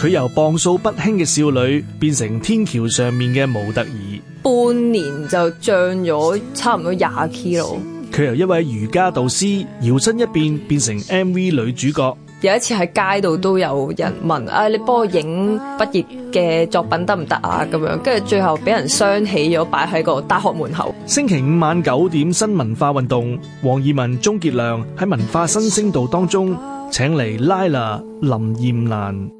佢由磅数不轻嘅少女变成天桥上面嘅模特儿，半年就涨咗差唔多廿 k i l 佢由一位瑜伽导师摇身一变变成 M V 女主角。有一次喺街度都有人问：，啊，你帮我影毕业嘅作品得唔得啊？咁样，跟住最后俾人双起咗，摆喺个大学门口。星期五晚九点，新文化运动，黄义文、钟杰亮喺文化新星道当中，请嚟 Lila 林艳兰。